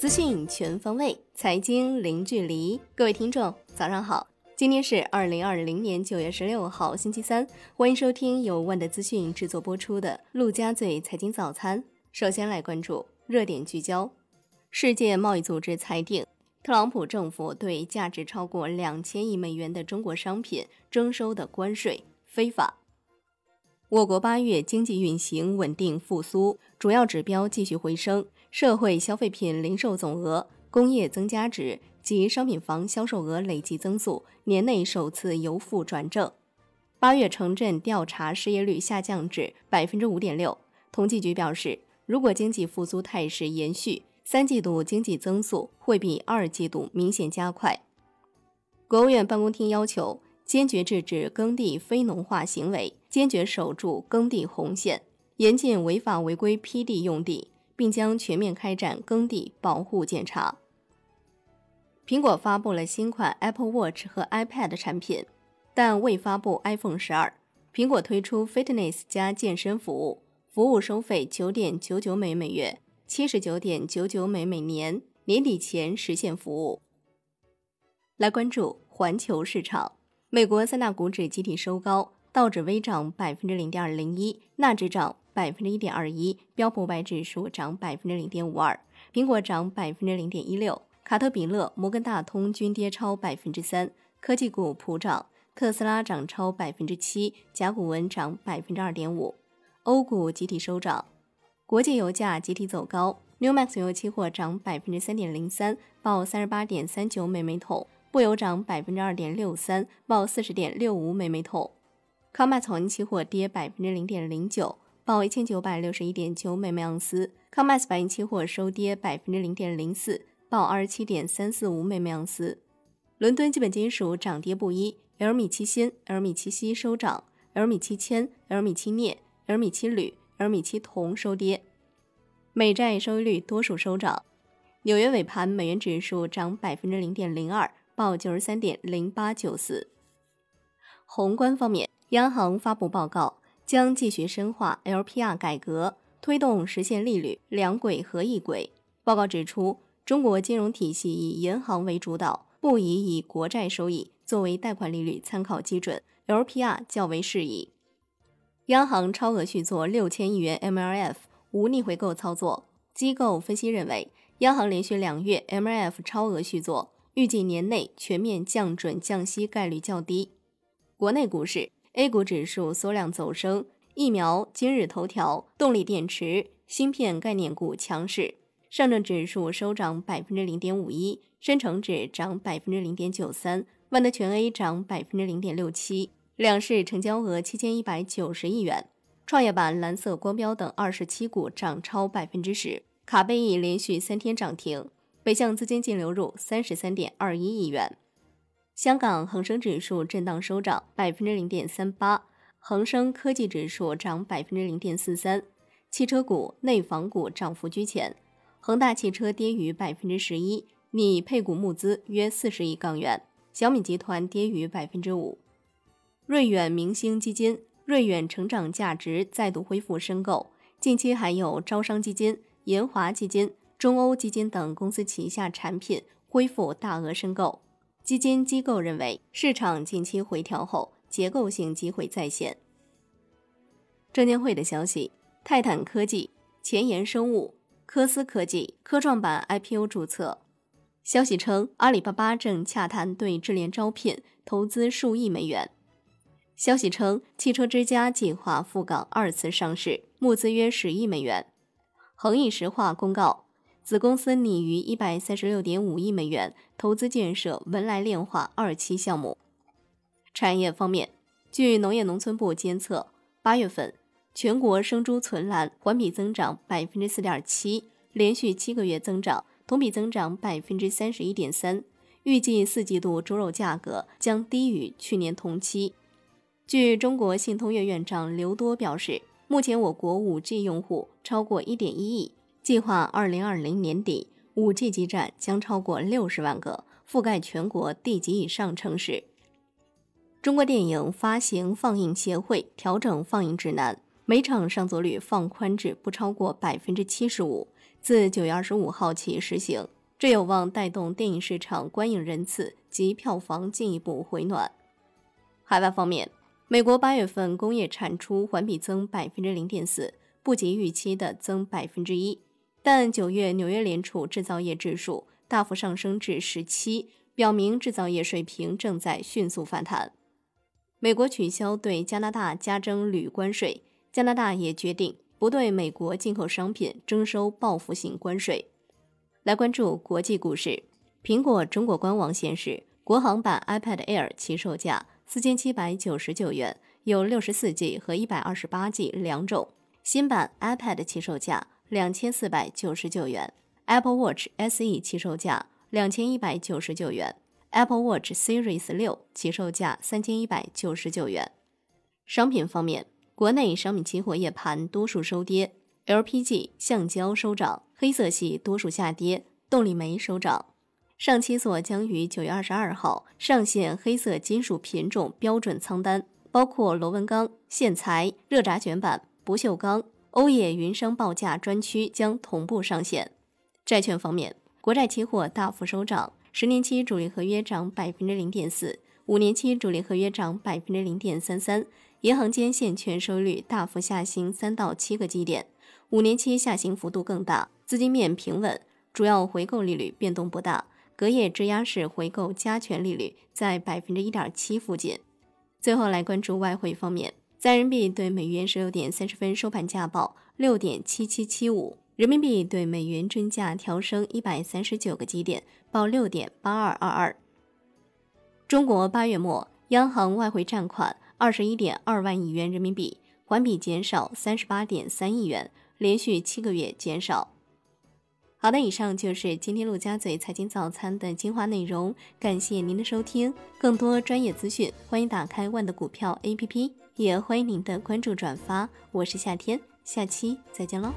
资讯全方位，财经零距离。各位听众，早上好！今天是二零二零年九月十六号，星期三。欢迎收听由万德资讯制作播出的《陆家嘴财经早餐》。首先来关注热点聚焦：世界贸易组织裁定，特朗普政府对价值超过两千亿美元的中国商品征收的关税非法。我国八月经济运行稳定复苏，主要指标继续回升，社会消费品零售总额、工业增加值及商品房销售额累计增速年内首次由负转正。八月城镇调查失业率下降至百分之五点六。统计局表示，如果经济复苏态势延续，三季度经济增速会比二季度明显加快。国务院办公厅要求。坚决制止耕地非农化行为，坚决守住耕地红线，严禁违法违规批地用地，并将全面开展耕地保护检查。苹果发布了新款 Apple Watch 和 iPad 产品，但未发布 iPhone 十二。苹果推出 Fitness 加健身服务，服务收费九点九九美每月，七十九点九九美每年，年底前实现服务。来关注环球市场。美国三大股指集体收高，道指微涨百分之零点零一，纳指涨百分之一点二一，标普五百指数涨百分之零点五二，苹果涨百分之零点一六，卡特彼勒、摩根大通均跌超百分之三，科技股普涨，特斯拉涨超百分之七，甲骨文涨百分之二点五，欧股集体收涨，国际油价集体走高，New Max 油期货涨百分之三点零三，报三十八点三九美每桶。布油涨百分之二点六三，报四十点六五美每桶。康麦草原期货跌百分之零点零九，报一千九百六十一点九美每盎司。康麦斯白银期货收跌百分之零点零四，报二十七点三四五美每盎司。伦敦基本金属涨跌不一，L 米七锌、L 米七锡收涨，L 米七铅、L 米七镍、L 米七铝、L 米七铜收跌。美债收益率多数收涨。纽约尾盘美元指数涨百分之零点零二。报九十三点零八九四。宏观方面，央行发布报告，将继续深化 LPR 改革，推动实现利率两轨合一轨。报告指出，中国金融体系以银行为主导，不宜以国债收益作为贷款利率参考基准，LPR 较为适宜。央行超额续作六千亿元 MLF，无逆回购操作。机构分析认为，央行连续两月 MLF 超额续作。预计年内全面降准降息概率较低。国内股市，A 股指数缩量走升，疫苗、今日头条、动力电池、芯片概念股强势。上证指数收涨百分之零点五一，深成指涨百分之零点九三，万德全 A 涨百分之零点六七。两市成交额七千一百九十亿元。创业板、蓝色光标等二十七股涨超百分之十。卡贝易连续三天涨停。北向资金净流入三十三点二一亿元。香港恒生指数震荡收涨百分之零点三八，恒生科技指数涨百分之零点四三。汽车股、内房股涨幅居前，恒大汽车跌逾百分之十一，拟配股募资约四十亿港元。小米集团跌逾百分之五。瑞远明星基金、瑞远成长价值再度恢复申购，近期还有招商基金、研华基金。中欧基金等公司旗下产品恢复大额申购，基金机构认为市场近期回调后，结构性机会再现。证监会的消息：泰坦科技、前沿生物、科思科技科创板 IPO 注册。消息称，阿里巴巴正洽谈对智联招聘投资数亿美元。消息称，汽车之家计划赴港二次上市，募资约十亿美元。恒益石化公告。子公司拟于一百三十六点五亿美元投资建设文莱炼化二期项目。产业方面，据农业农村部监测，八月份全国生猪存栏环比增长百分之四点七，连续七个月增长，同比增长百分之三十一点三。预计四季度猪肉价格将低于去年同期。据中国信通院院长刘多表示，目前我国五 G 用户超过一点一亿。计划二零二零年底，五 G 基站将超过六十万个，覆盖全国地级以上城市。中国电影发行放映协会调整放映指南，每场上座率放宽至不超过百分之七十五，自九月二十五号起实行，这有望带动电影市场观影人次及票房进一步回暖。海外方面，美国八月份工业产出环比增百分之零点四，不及预期的增百分之一，但九月纽约联储制造业指数大幅上升至十七，表明制造业水平正在迅速反弹。美国取消对加拿大加征铝关税，加拿大也决定不对美国进口商品征收报复性关税。来关注国际股市，苹果中国官网显示，国行版 iPad Air 起售价四千七百九十九元，有六十四 G 和一百二十八 G 两种；新版 iPad 起售价两千四百九十九元，Apple Watch SE 起售价两千一百九十九元。Apple Watch Series 六起售价三千一百九十九元。商品方面，国内商品期货夜盘多数收跌，LPG、橡胶收涨，黑色系多数下跌，动力煤收涨。上期所将于九月二十二号上线黑色金属品种标准仓单，包括螺纹钢、线材、热轧卷板、不锈钢。欧冶云商报价专区将同步上线。债券方面，国债期货大幅收涨。十年期主力合约涨百分之零点四，五年期主力合约涨百分之零点三三。银行间现券收益率大幅下行三到七个基点，五年期下行幅度更大。资金面平稳，主要回购利率变动不大。隔夜质押式回购加权利率在百分之一点七附近。最后来关注外汇方面，在人民币对美元十六点三十分收盘价报六点七七七五。人民币对美元均价调升一百三十九个基点，报六点八二二二。中国八月末央行外汇占款二十一点二万亿元人民币，环比减少三十八点三亿元，连续七个月减少。好的，以上就是今天陆家嘴财经早餐的精华内容，感谢您的收听。更多专业资讯，欢迎打开万的股票 APP，也欢迎您的关注转发。我是夏天，下期再见喽。